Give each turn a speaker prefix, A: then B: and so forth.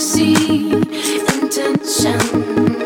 A: See
B: intention.